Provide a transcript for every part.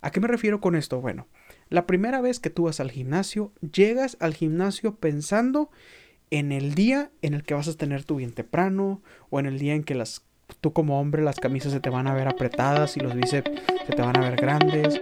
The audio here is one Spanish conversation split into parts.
¿A qué me refiero con esto? Bueno, la primera vez que tú vas al gimnasio, llegas al gimnasio pensando en el día en el que vas a tener tu bien temprano o en el día en que las tú como hombre las camisas se te van a ver apretadas y los bíceps se te van a ver grandes.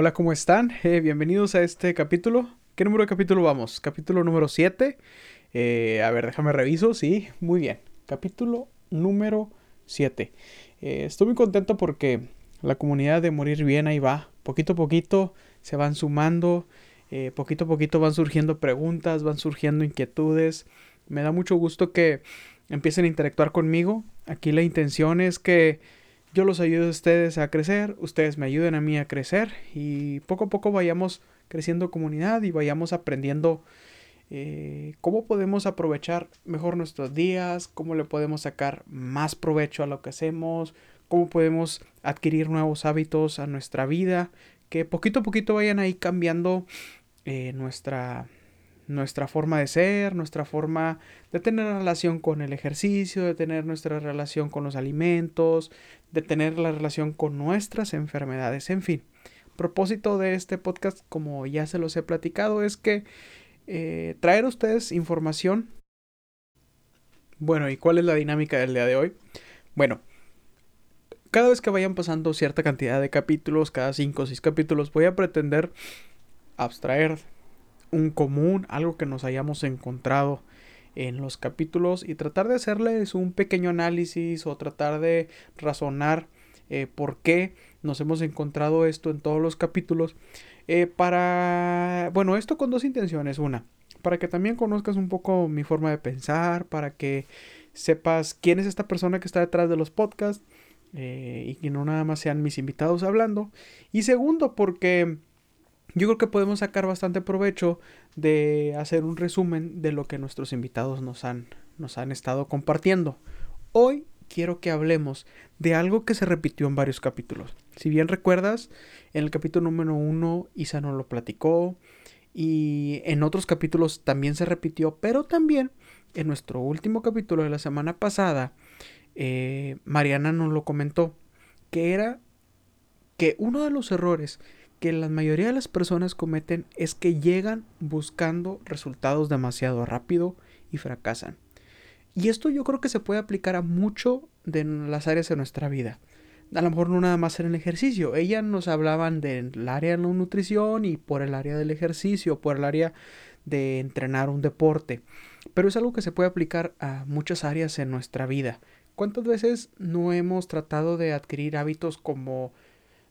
Hola, ¿cómo están? Eh, bienvenidos a este capítulo. ¿Qué número de capítulo vamos? Capítulo número 7. Eh, a ver, déjame reviso. Sí, muy bien. Capítulo número 7. Eh, estoy muy contento porque la comunidad de Morir Bien ahí va. Poquito a poquito se van sumando. poquito a poquito van surgiendo preguntas, van surgiendo inquietudes. Me da mucho gusto que empiecen a interactuar conmigo. Aquí la intención es que yo los ayudo a ustedes a crecer, ustedes me ayuden a mí a crecer y poco a poco vayamos creciendo comunidad y vayamos aprendiendo eh, cómo podemos aprovechar mejor nuestros días, cómo le podemos sacar más provecho a lo que hacemos, cómo podemos adquirir nuevos hábitos a nuestra vida, que poquito a poquito vayan ahí cambiando eh, nuestra, nuestra forma de ser, nuestra forma de tener relación con el ejercicio, de tener nuestra relación con los alimentos, de tener la relación con nuestras enfermedades, en fin. Propósito de este podcast, como ya se los he platicado, es que eh, traer a ustedes información. Bueno, ¿y cuál es la dinámica del día de hoy? Bueno, cada vez que vayan pasando cierta cantidad de capítulos, cada 5 o 6 capítulos, voy a pretender abstraer un común, algo que nos hayamos encontrado en los capítulos y tratar de hacerles un pequeño análisis o tratar de razonar eh, por qué nos hemos encontrado esto en todos los capítulos. Eh, para, bueno, esto con dos intenciones. Una, para que también conozcas un poco mi forma de pensar, para que sepas quién es esta persona que está detrás de los podcasts eh, y que no nada más sean mis invitados hablando. Y segundo, porque yo creo que podemos sacar bastante provecho de hacer un resumen de lo que nuestros invitados nos han, nos han estado compartiendo. Hoy quiero que hablemos de algo que se repitió en varios capítulos. Si bien recuerdas, en el capítulo número uno Isa nos lo platicó y en otros capítulos también se repitió, pero también en nuestro último capítulo de la semana pasada, eh, Mariana nos lo comentó, que era que uno de los errores que la mayoría de las personas cometen es que llegan buscando resultados demasiado rápido y fracasan. Y esto yo creo que se puede aplicar a mucho de las áreas de nuestra vida. A lo mejor no nada más en el ejercicio. Ellas nos hablaban del área de la nutrición y por el área del ejercicio, por el área de entrenar un deporte. Pero es algo que se puede aplicar a muchas áreas en nuestra vida. ¿Cuántas veces no hemos tratado de adquirir hábitos como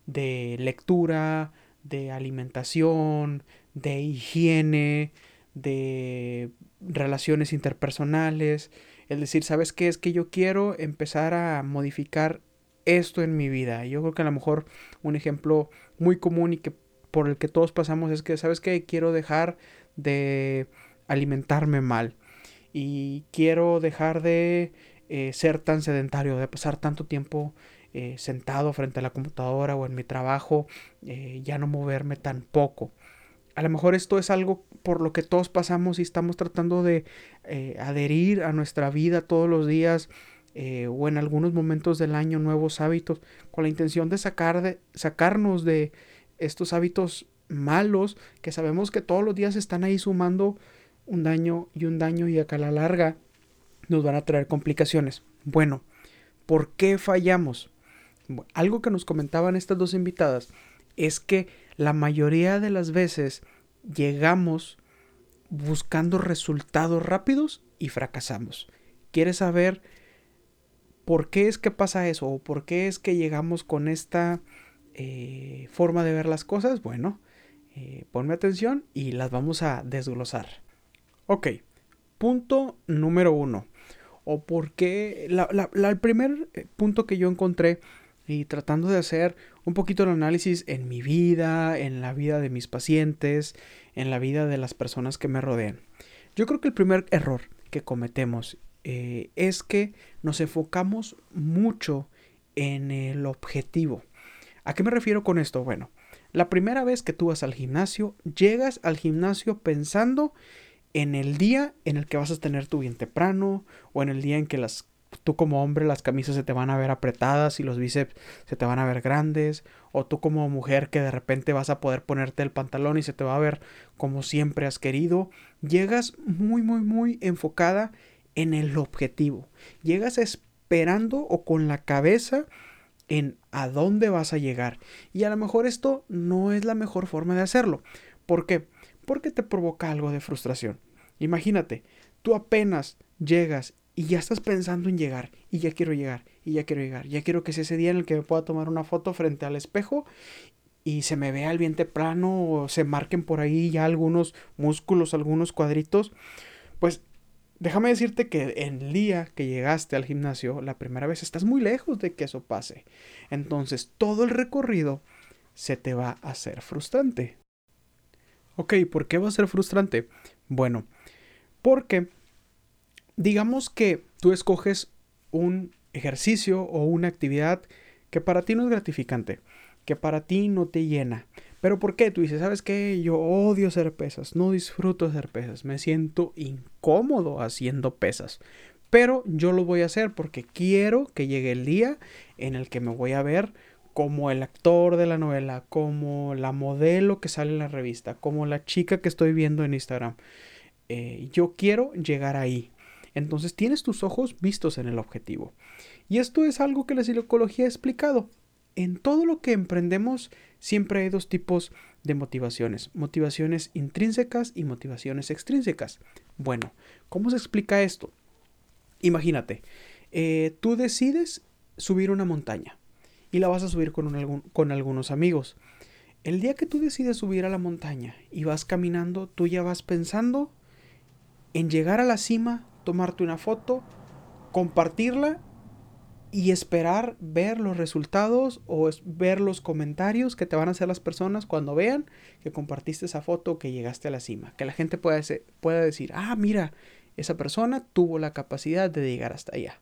de lectura, de alimentación, de higiene, de relaciones interpersonales. Es decir, ¿sabes qué? Es que yo quiero empezar a modificar esto en mi vida. Yo creo que a lo mejor un ejemplo muy común y que por el que todos pasamos es que, ¿sabes qué? Quiero dejar de alimentarme mal. Y quiero dejar de eh, ser tan sedentario, de pasar tanto tiempo eh, sentado frente a la computadora o en mi trabajo, eh, ya no moverme tan poco. A lo mejor esto es algo por lo que todos pasamos y estamos tratando de eh, adherir a nuestra vida todos los días o en algunos momentos del año nuevos hábitos con la intención de, sacar de sacarnos de estos hábitos malos que sabemos que todos los días están ahí sumando un daño y un daño y acá a la larga nos van a traer complicaciones. Bueno, ¿por qué fallamos? Algo que nos comentaban estas dos invitadas es que la mayoría de las veces llegamos buscando resultados rápidos y fracasamos. ¿Quieres saber por qué es que pasa eso o por qué es que llegamos con esta eh, forma de ver las cosas? Bueno, eh, ponme atención y las vamos a desglosar. Ok, punto número uno. O por qué, el primer eh, punto que yo encontré y tratando de hacer un poquito el análisis en mi vida, en la vida de mis pacientes, en la vida de las personas que me rodean. Yo creo que el primer error que cometemos eh, es que nos enfocamos mucho en el objetivo. ¿A qué me refiero con esto? Bueno, la primera vez que tú vas al gimnasio, llegas al gimnasio pensando en el día en el que vas a tener tu bien temprano o en el día en que las tú como hombre las camisas se te van a ver apretadas y los bíceps se te van a ver grandes, o tú como mujer que de repente vas a poder ponerte el pantalón y se te va a ver como siempre has querido, llegas muy muy muy enfocada en el objetivo. Llegas esperando o con la cabeza en a dónde vas a llegar. Y a lo mejor esto no es la mejor forma de hacerlo. ¿Por qué? Porque te provoca algo de frustración. Imagínate, tú apenas llegas y ya estás pensando en llegar, y ya quiero llegar, y ya quiero llegar, ya quiero que sea ese día en el que me pueda tomar una foto frente al espejo y se me vea el vientre plano o se marquen por ahí ya algunos músculos, algunos cuadritos. Pues déjame decirte que el día que llegaste al gimnasio la primera vez estás muy lejos de que eso pase. Entonces todo el recorrido se te va a hacer frustrante. Ok, ¿por qué va a ser frustrante? Bueno, porque digamos que tú escoges un ejercicio o una actividad que para ti no es gratificante, que para ti no te llena. Pero ¿por qué? Tú dices, ¿sabes qué? Yo odio hacer pesas, no disfruto hacer pesas, me siento incómodo haciendo pesas. Pero yo lo voy a hacer porque quiero que llegue el día en el que me voy a ver como el actor de la novela, como la modelo que sale en la revista, como la chica que estoy viendo en Instagram. Eh, yo quiero llegar ahí. Entonces tienes tus ojos vistos en el objetivo. Y esto es algo que la psicología ha explicado. En todo lo que emprendemos siempre hay dos tipos de motivaciones. Motivaciones intrínsecas y motivaciones extrínsecas. Bueno, ¿cómo se explica esto? Imagínate, eh, tú decides subir una montaña y la vas a subir con, con algunos amigos. El día que tú decides subir a la montaña y vas caminando, tú ya vas pensando en llegar a la cima tomarte una foto, compartirla y esperar ver los resultados o ver los comentarios que te van a hacer las personas cuando vean que compartiste esa foto o que llegaste a la cima. Que la gente pueda, pueda decir, ah, mira, esa persona tuvo la capacidad de llegar hasta allá.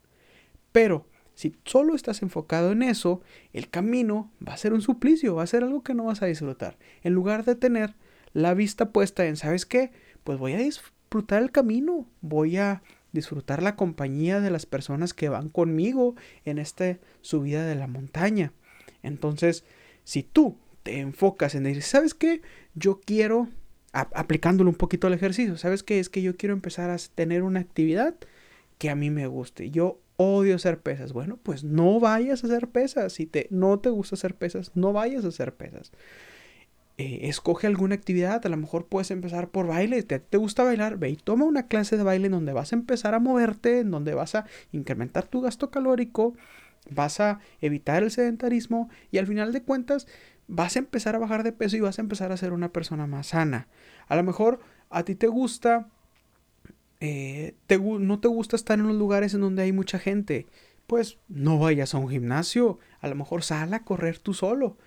Pero si solo estás enfocado en eso, el camino va a ser un suplicio, va a ser algo que no vas a disfrutar. En lugar de tener la vista puesta en, ¿sabes qué? Pues voy a disfrutar el camino, voy a disfrutar la compañía de las personas que van conmigo en esta subida de la montaña. Entonces, si tú te enfocas en decir, ¿sabes qué? Yo quiero, aplicándolo un poquito al ejercicio, ¿sabes qué? Es que yo quiero empezar a tener una actividad que a mí me guste. Yo odio hacer pesas. Bueno, pues no vayas a hacer pesas. Si te, no te gusta hacer pesas, no vayas a hacer pesas. Eh, escoge alguna actividad, a lo mejor puedes empezar por baile, ¿Te, ¿Te, gusta bailar? Ve y toma una clase de baile en donde vas a empezar a moverte, en donde vas a incrementar tu gasto calórico, vas a evitar el sedentarismo y al final de cuentas vas a empezar a bajar de peso y vas a empezar a ser una persona más sana. A lo mejor a ti te gusta, eh, no te gusta estar en los lugares en donde hay mucha gente, pues no vayas a un gimnasio, a lo mejor sal a correr tú solo.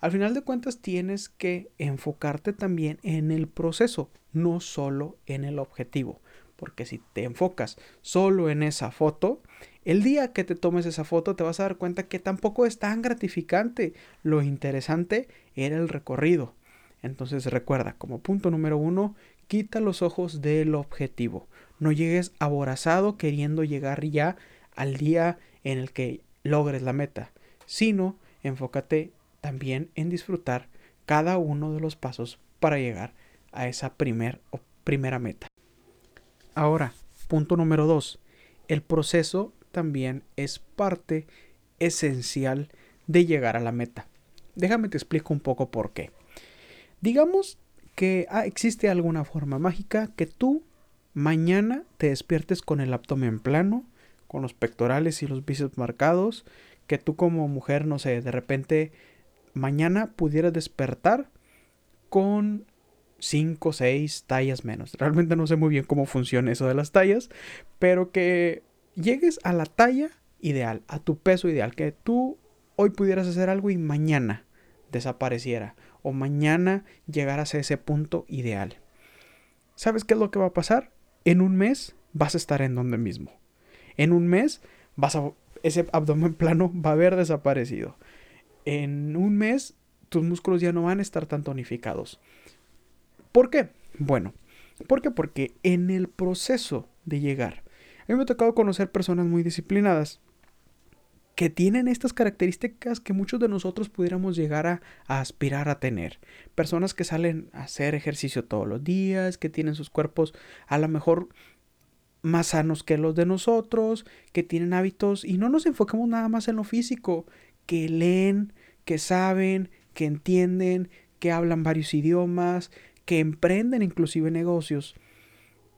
Al final de cuentas tienes que enfocarte también en el proceso, no solo en el objetivo. Porque si te enfocas solo en esa foto, el día que te tomes esa foto te vas a dar cuenta que tampoco es tan gratificante. Lo interesante era el recorrido. Entonces recuerda, como punto número uno, quita los ojos del objetivo. No llegues aborazado queriendo llegar ya al día en el que logres la meta, sino enfócate también en disfrutar cada uno de los pasos para llegar a esa primer, o primera meta. Ahora, punto número dos. El proceso también es parte esencial de llegar a la meta. Déjame te explico un poco por qué. Digamos que ah, existe alguna forma mágica que tú mañana te despiertes con el abdomen plano, con los pectorales y los bíceps marcados, que tú como mujer, no sé, de repente mañana pudiera despertar con 5 o 6 tallas menos. Realmente no sé muy bien cómo funciona eso de las tallas, pero que llegues a la talla ideal, a tu peso ideal, que tú hoy pudieras hacer algo y mañana desapareciera o mañana llegaras a ese punto ideal. ¿Sabes qué es lo que va a pasar? En un mes vas a estar en donde mismo. En un mes vas a, ese abdomen plano va a haber desaparecido. En un mes tus músculos ya no van a estar tan tonificados. ¿Por qué? Bueno, ¿por qué? Porque en el proceso de llegar, a mí me ha tocado conocer personas muy disciplinadas que tienen estas características que muchos de nosotros pudiéramos llegar a, aspirar a tener. Personas que salen a hacer ejercicio todos los días, que tienen sus cuerpos a lo mejor más sanos que los de nosotros, que tienen hábitos y no nos enfocamos nada más en lo físico, que leen, que saben, que entienden, que hablan varios idiomas, que emprenden inclusive negocios,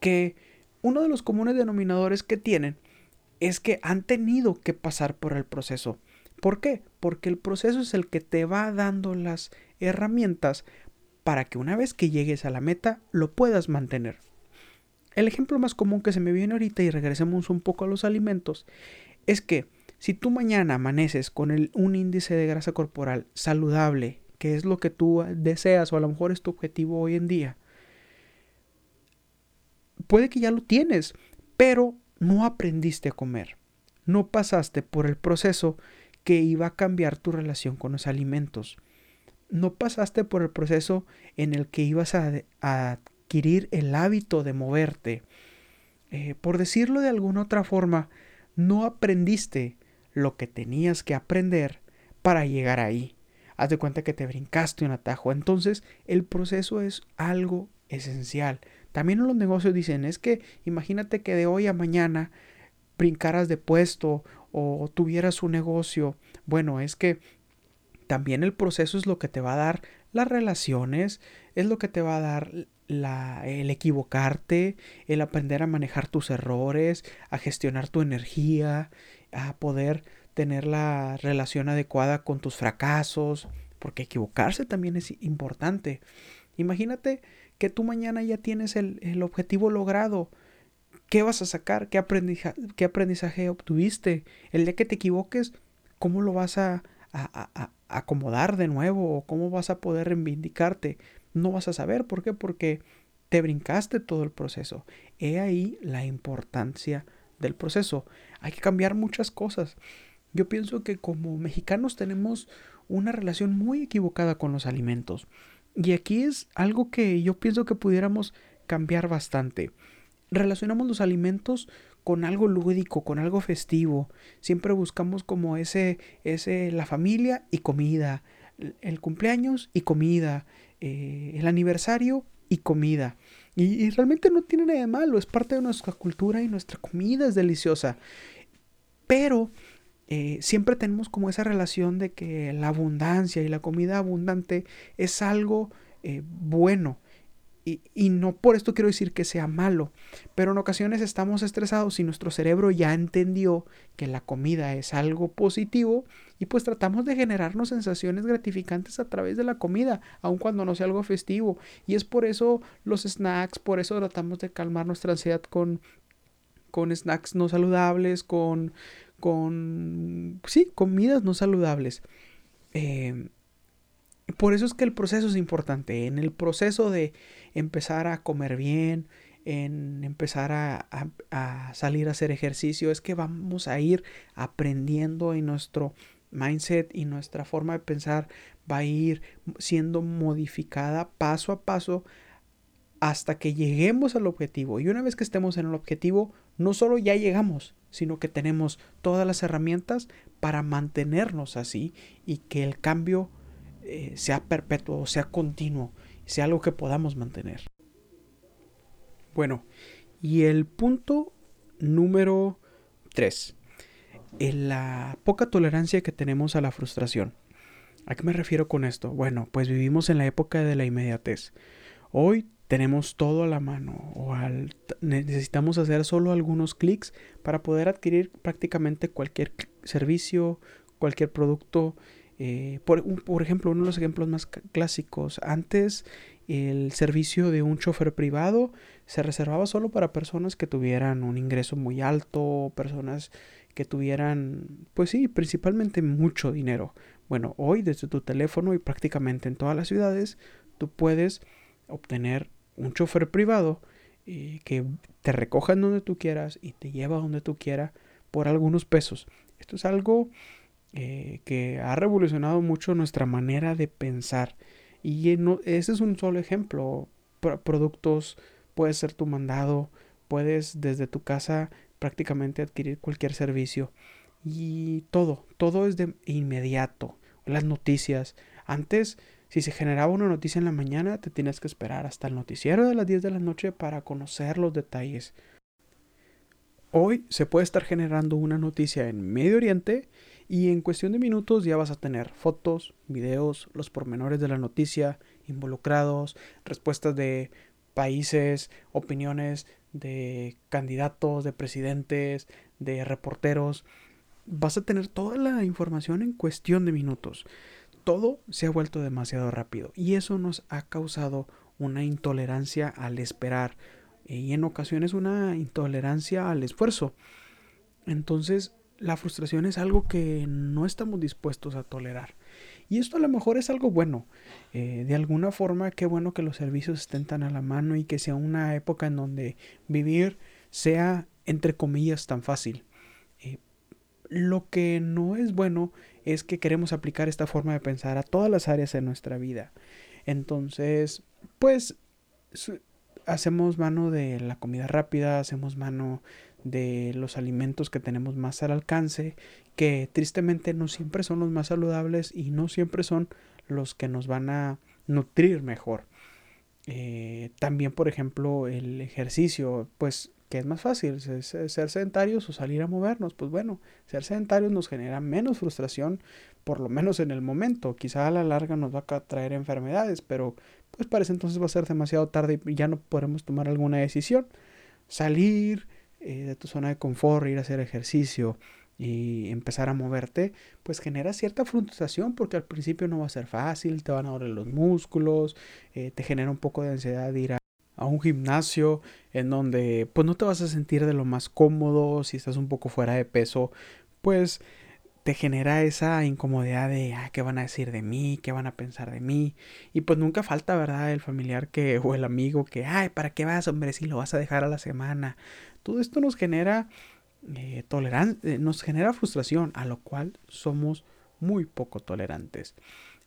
que uno de los comunes denominadores que tienen es que han tenido que pasar por el proceso. ¿Por qué? Porque el proceso es el que te va dando las herramientas para que una vez que llegues a la meta lo puedas mantener. El ejemplo más común que se me viene ahorita y regresemos un poco a los alimentos es que si tú mañana amaneces con un índice de grasa corporal saludable, que es lo que tú deseas o a lo mejor es tu objetivo hoy en día, puede que ya lo tienes, pero no aprendiste a comer. No pasaste por el proceso que iba a cambiar tu relación con los alimentos. No pasaste por el proceso en el que ibas a, adquirir el hábito de moverte. Eh, por decirlo de alguna otra forma, no aprendiste lo que tenías que aprender para llegar ahí. Haz de cuenta que te brincaste un atajo. Entonces, el proceso es algo esencial. También en los negocios dicen, es que imagínate que de hoy a mañana brincaras de puesto o tuvieras un negocio. Bueno, es que también el proceso es lo que te va a dar las relaciones, es lo que te va a dar la, el equivocarte, el aprender a manejar tus errores, a gestionar tu energía, a poder tener la relación adecuada con tus fracasos, porque equivocarse también es importante. Imagínate que tú mañana ya tienes el, objetivo logrado. ¿Qué vas a sacar? ¿Qué aprendizaje, ¿Qué aprendizaje obtuviste? El día que te equivoques, ¿cómo lo vas a, a, acomodar de nuevo? ¿O cómo vas a poder reivindicarte? No vas a saber. ¿Por qué? Porque te brincaste todo el proceso. He ahí la importancia del proceso. Hay que cambiar muchas cosas. Yo pienso que como mexicanos tenemos una relación muy equivocada con los alimentos. Y aquí es algo que yo pienso que pudiéramos cambiar bastante. Relacionamos los alimentos con algo lúdico, con algo festivo. Siempre buscamos como ese, ese, la familia y comida, el cumpleaños y comida, eh, el aniversario y comida. Y, realmente no tiene nada de malo, es parte de nuestra cultura y nuestra comida es deliciosa. Pero eh, siempre tenemos como esa relación de que la abundancia y la comida abundante es algo eh, bueno. Y, no por esto quiero decir que sea malo, pero en ocasiones estamos estresados y nuestro cerebro ya entendió que la comida es algo positivo y pues tratamos de generarnos sensaciones gratificantes a través de la comida, aun cuando no sea algo festivo. Y es por eso los snacks, por eso tratamos de calmar nuestra ansiedad con, con snacks no saludables, con, con, sí, comidas no saludables. Eh, por eso es que el proceso es importante. En el proceso de empezar a comer bien, en empezar a, a, salir a hacer ejercicio, es que vamos a ir aprendiendo y nuestro mindset y nuestra forma de pensar va a ir siendo modificada paso a paso hasta que lleguemos al objetivo. Y una vez que estemos en el objetivo, no solo ya llegamos, sino que tenemos todas las herramientas para mantenernos así y que el cambio eh, sea perpetuo, sea continuo, sea algo que podamos mantener. Bueno, y el punto número 3, la poca tolerancia que tenemos a la frustración. ¿A qué me refiero con esto? Bueno, pues vivimos en la época de la inmediatez. Hoy tenemos todo a la mano o necesitamos hacer solo algunos clics para poder adquirir prácticamente cualquier servicio, cualquier producto. Eh, por, por, ejemplo, uno de los ejemplos más clásicos, antes el servicio de un chofer privado se reservaba solo para personas que tuvieran un ingreso muy alto, personas que tuvieran, pues sí, principalmente mucho dinero. Bueno, hoy desde tu teléfono y prácticamente en todas las ciudades, tú puedes obtener un chofer privado eh, que te recoja en donde tú quieras y te lleva donde tú quieras por algunos pesos. Esto es algo eh, que ha revolucionado mucho nuestra manera de pensar. Y ese es un solo ejemplo. productos, puede ser tu mandado, puedes desde tu casa prácticamente adquirir cualquier servicio. Y todo, todo es de inmediato. Las noticias. Antes, si se generaba una noticia en la mañana, te tienes que esperar hasta el noticiero de las 10 de la noche para conocer los detalles. Hoy se puede estar generando una noticia en Medio Oriente y en cuestión de minutos ya vas a tener fotos, videos, los pormenores de la noticia involucrados, respuestas de países, opiniones de candidatos, de presidentes, de reporteros. Vas a tener toda la información en cuestión de minutos. Todo se ha vuelto demasiado rápido y eso nos ha causado una intolerancia al esperar y en ocasiones una intolerancia al esfuerzo. Entonces la frustración es algo que no estamos dispuestos a tolerar. Y esto a lo mejor es algo bueno. Eh, de alguna forma, qué bueno que los servicios estén tan a la mano y que sea una época en donde vivir sea, entre comillas, tan fácil. Eh, lo que no es bueno es que queremos aplicar esta forma de pensar a todas las áreas de nuestra vida. Entonces, pues hacemos mano de la comida rápida, hacemos mano de los alimentos que tenemos más al alcance, que tristemente no siempre son los más saludables y no siempre son los que nos van a nutrir mejor. Eh, también, por ejemplo, el ejercicio, pues, que es más fácil? ¿Ser sedentarios o salir a movernos? Pues bueno, ser sedentarios nos genera menos frustración, por lo menos en el momento. Quizá a la larga nos va a traer enfermedades, pero pues parece entonces va a ser demasiado tarde y ya no podremos tomar alguna decisión. Salir, eh, de tu zona de confort, ir a hacer ejercicio y empezar a moverte, pues genera cierta frustración porque al principio no va a ser fácil, te van a doler los músculos, eh, te genera un poco de ansiedad ir a, a, un gimnasio en donde pues no te vas a sentir de lo más cómodo, si estás un poco fuera de peso, pues te genera esa incomodidad de ah, qué van a decir de mí, qué van a pensar de mí. Y pues nunca falta, ¿verdad? El familiar que, o el amigo que, ay, ¿para qué vas, hombre? Si lo vas a dejar a la semana. Todo esto nos genera eh, tolerancia, eh, nos genera frustración, a lo cual somos muy poco tolerantes.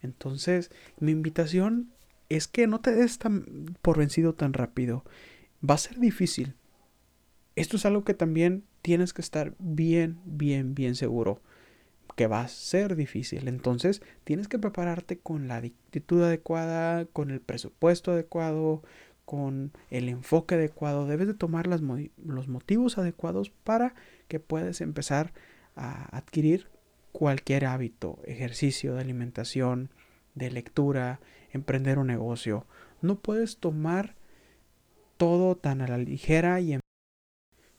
Entonces, mi invitación es que no te des tan por vencido tan rápido. Va a ser difícil. Esto es algo que también tienes que estar bien, bien, bien seguro que va a ser difícil. Entonces tienes que prepararte con la actitud adecuada, con el presupuesto adecuado, con el enfoque adecuado. Debes de tomar los motivos adecuados para que puedas empezar a adquirir cualquier hábito, ejercicio de alimentación, de lectura, emprender un negocio. No puedes tomar todo tan a la ligera y, em-,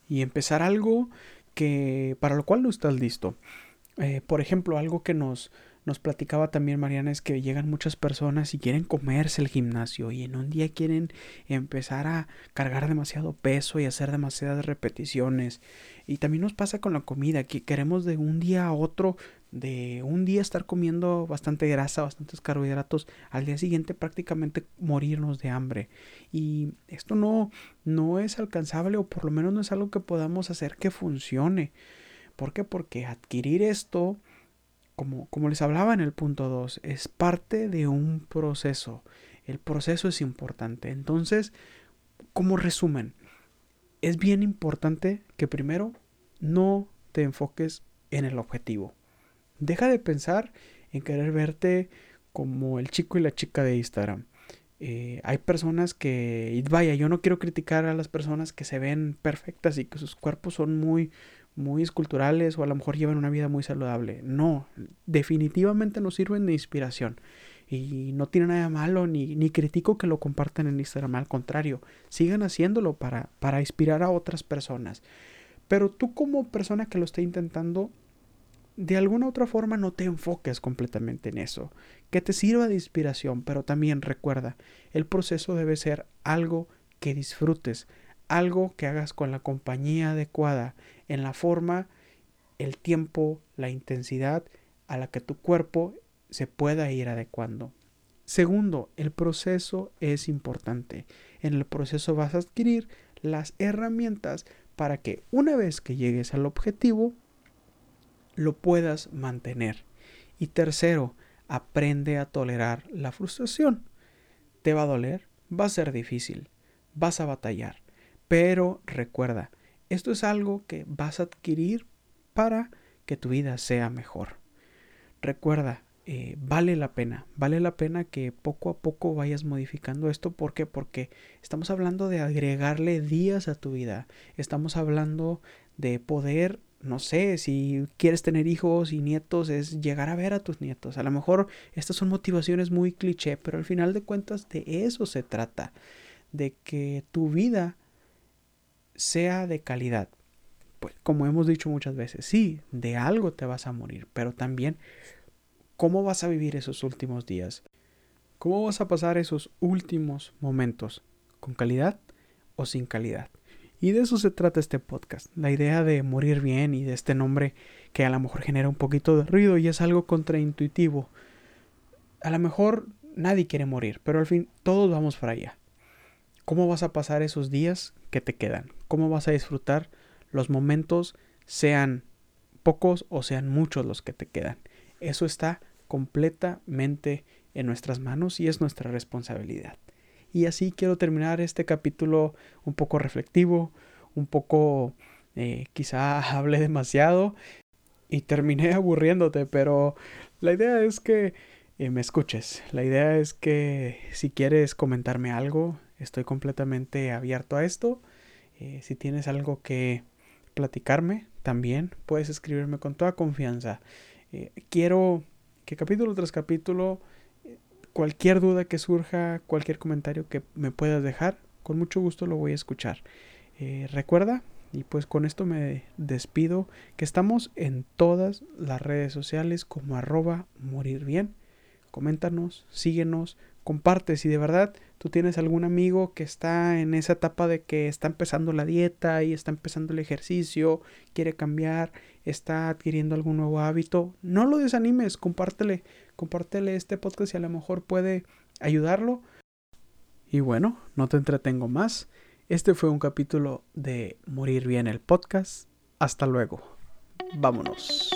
y empezar algo que para lo cual no estás listo. Eh, por ejemplo, algo que nos, nos platicaba también Mariana es que llegan muchas personas y quieren comerse el gimnasio y en un día quieren empezar a cargar demasiado peso y hacer demasiadas repeticiones. Y también nos pasa con la comida, que queremos de un día a otro, de un día estar comiendo bastante grasa, bastantes carbohidratos, al día siguiente prácticamente morirnos de hambre. Y esto no, no es alcanzable o por lo menos no es algo que podamos hacer que funcione. ¿Por qué? Porque adquirir esto, como, como les hablaba en el punto 2, es parte de un proceso. El proceso es importante. Entonces, como resumen, es bien importante que primero no te enfoques en el objetivo. Deja de pensar en querer verte como el chico y la chica de Instagram. Eh, hay personas que, vaya, yo no quiero criticar a las personas que se ven perfectas y que sus cuerpos son muy, muy esculturales o a lo mejor llevan una vida muy saludable. No, definitivamente nos sirven de inspiración. Y no tiene nada malo, ni, ni critico que lo compartan en Instagram, al contrario, sigan haciéndolo para, para inspirar a otras personas. Pero tú como persona que lo está intentando, de alguna otra forma no te enfoques completamente en eso. Que te sirva de inspiración, pero también recuerda, el proceso debe ser algo que disfrutes, algo que hagas con la compañía adecuada, en la forma, el tiempo, la intensidad a la que tu cuerpo se pueda ir adecuando. Segundo, el proceso es importante. En el proceso vas a adquirir las herramientas para que una vez que llegues al objetivo, lo puedas mantener. Y tercero, aprende a tolerar la frustración. Te va a doler, va a ser difícil, vas a batallar, pero recuerda, esto es algo que vas a adquirir para que tu vida sea mejor. Recuerda, eh, vale la pena, vale la pena que poco a poco vayas modificando esto. ¿Por qué? Porque estamos hablando de agregarle días a tu vida. Estamos hablando de poder, no sé, si quieres tener hijos y nietos, es llegar a ver a tus nietos. A lo mejor estas son motivaciones muy cliché, pero al final de cuentas de eso se trata. De que tu vida sea de calidad. Pues como hemos dicho muchas veces, sí, de algo te vas a morir, pero también ¿Cómo vas a vivir esos últimos días? ¿Cómo vas a pasar esos últimos momentos? ¿Con calidad o sin calidad? Y de eso se trata este podcast. La idea de morir bien y de este nombre que a lo mejor genera un poquito de ruido y es algo contraintuitivo. A lo mejor nadie quiere morir, pero al fin todos vamos para allá. ¿Cómo vas a pasar esos días que te quedan? ¿Cómo vas a disfrutar los momentos, sean pocos o sean muchos los que te quedan? Eso está completamente en nuestras manos y es nuestra responsabilidad. Y así quiero terminar este capítulo un poco reflectivo, un poco eh, quizá hablé demasiado y terminé aburriéndote, pero la idea es que eh, me escuches. La idea es que si quieres comentarme algo, estoy completamente abierto a esto. Eh, si tienes algo que platicarme, también puedes escribirme con toda confianza. quiero que capítulo tras capítulo, cualquier duda que surja, cualquier comentario que me puedas dejar, con mucho gusto lo voy a escuchar. Eh, recuerda, y pues con esto me despido, que estamos en todas las redes sociales como arroba morir bien. Coméntanos, síguenos, comparte si de verdad tú tienes algún amigo que está en esa etapa de que está empezando la dieta y está empezando el ejercicio, quiere cambiar, está adquiriendo algún nuevo hábito, no lo desanimes, compártele, compártele este podcast y a lo mejor puede ayudarlo. Y bueno, no te entretengo más. Este fue un capítulo de Morir Bien el podcast. Hasta luego. Vámonos.